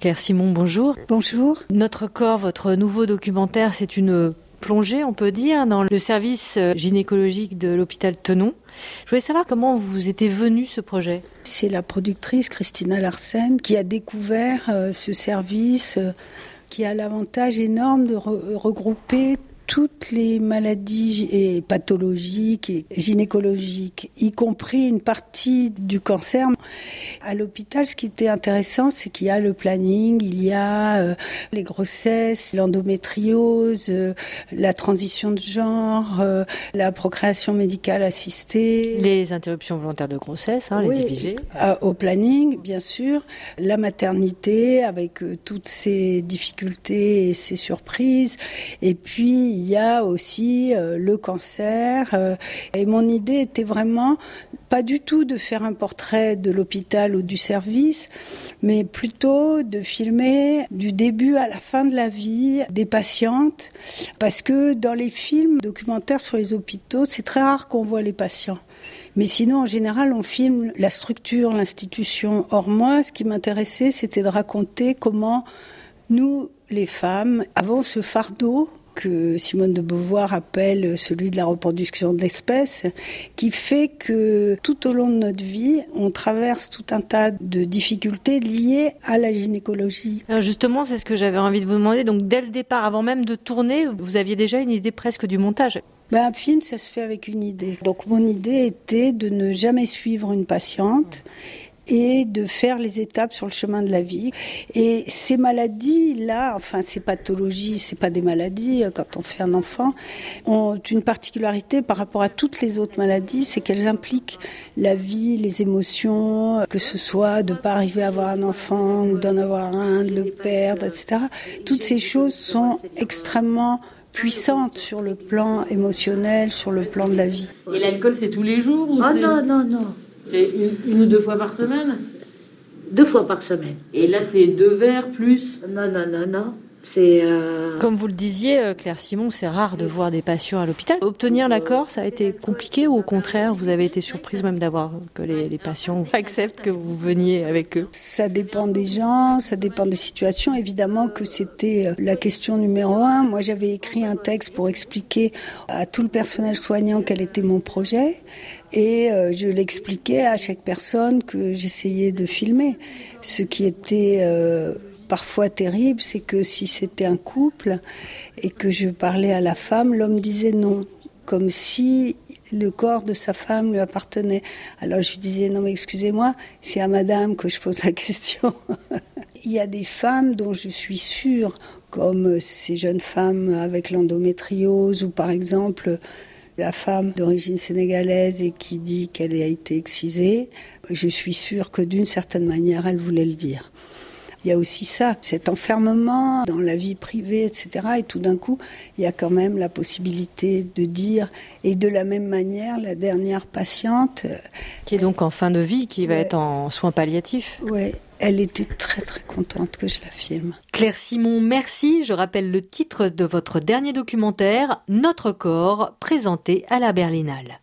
Claire Simon, bonjour. Bonjour. Notre corps, votre nouveau documentaire, c'est une plongée, on peut dire, dans le service gynécologique de l'hôpital Tenon. Je voulais savoir comment vous était venu ce projet. C'est la productrice Christina Larsen qui a découvert euh, ce service euh, qui a l'avantage énorme de regrouper toutes les maladies et pathologiques et gynécologiques, y compris une partie du cancer. À l'hôpital, ce qui était intéressant, c'est qu'il y a le planning, il y a euh, les grossesses, l'endométriose, euh, la transition de genre, euh, la procréation médicale assistée. Les interruptions volontaires de grossesse, hein, les IVG. au planning, bien sûr. La maternité, avec toutes ses difficultés et ses surprises. Et puis, il y a aussi le cancer. Et mon idée était vraiment pas du tout de faire un portrait de l'hôpital ou du service, mais plutôt de filmer du début à la fin de la vie des patientes, parce que dans les films documentaires sur les hôpitaux, c'est très rare qu'on voit les patients. Mais sinon, en général, on filme la structure, l'institution. Or, moi, ce qui m'intéressait, c'était de raconter comment nous, les femmes, avons ce fardeau que Simone de Beauvoir appelle celui de la reproduction de l'espèce, qui fait que tout au long de notre vie, on traverse tout un tas de difficultés liées à la gynécologie. Alors justement, c'est ce que j'avais envie de vous demander. Donc dès le départ, avant même de tourner, vous aviez déjà une idée presque du montage ben, un film, ça se fait avec une idée. Donc mon idée était de ne jamais suivre une patiente et de faire les étapes sur le chemin de la vie. Et ces maladies-là, enfin ces pathologies, c'est pas des maladies euh, quand on fait un enfant, ont une particularité par rapport à toutes les autres maladies, c'est qu'elles impliquent la vie, les émotions, que ce soit de pas arriver à avoir un enfant ou d'en avoir un, de le perdre, etc. Toutes ces choses sont extrêmement puissantes sur le plan émotionnel, sur le plan de la vie. Et l'alcool, c'est tous les jours ou Ah non, non, non. C'est une, ou deux fois par semaine? Deux fois par semaine. Et là, c'est deux verres plus? Non, non, non, non. C'est euh, Comme vous le disiez, euh, Claire Simon, c'est rare de voir des patients à l'hôpital. Obtenir l'accord, ça a été compliqué ou au contraire, vous avez été surprise même d'avoir que les, les, patients acceptent que vous veniez avec eux? Ça dépend des gens, ça dépend des situations. Évidemment que c'était euh, la question numéro un. Moi, j'avais écrit un texte pour expliquer à tout le personnel soignant quel était mon projet. Et euh, je l'expliquais à chaque personne que j'essayais de filmer. Ce qui était euh, parfois terrible, c'est que si c'était un couple et que je parlais à la femme, l'homme disait non, comme si le corps de sa femme lui appartenait. Alors je disais non mais excusez-moi, c'est à madame que je pose la question. Il y a des femmes dont je suis sûre, comme ces jeunes femmes avec l'endométriose ou par exemple la femme d'origine sénégalaise et qui dit qu'elle a été excisée, je suis sûre que d'une certaine manière, elle voulait le dire. Il y a aussi ça, cet enfermement dans la vie privée, etc. Et tout d'un coup, il y a quand même la possibilité de dire, et de la même manière, la dernière patiente... Qui est donc en fin de vie, qui va être en soins palliatifs. Oui, elle était très très contente que je la filme. Claire Simon, merci. Je rappelle le titre de votre dernier documentaire, Notre corps, présenté à la Berlinale.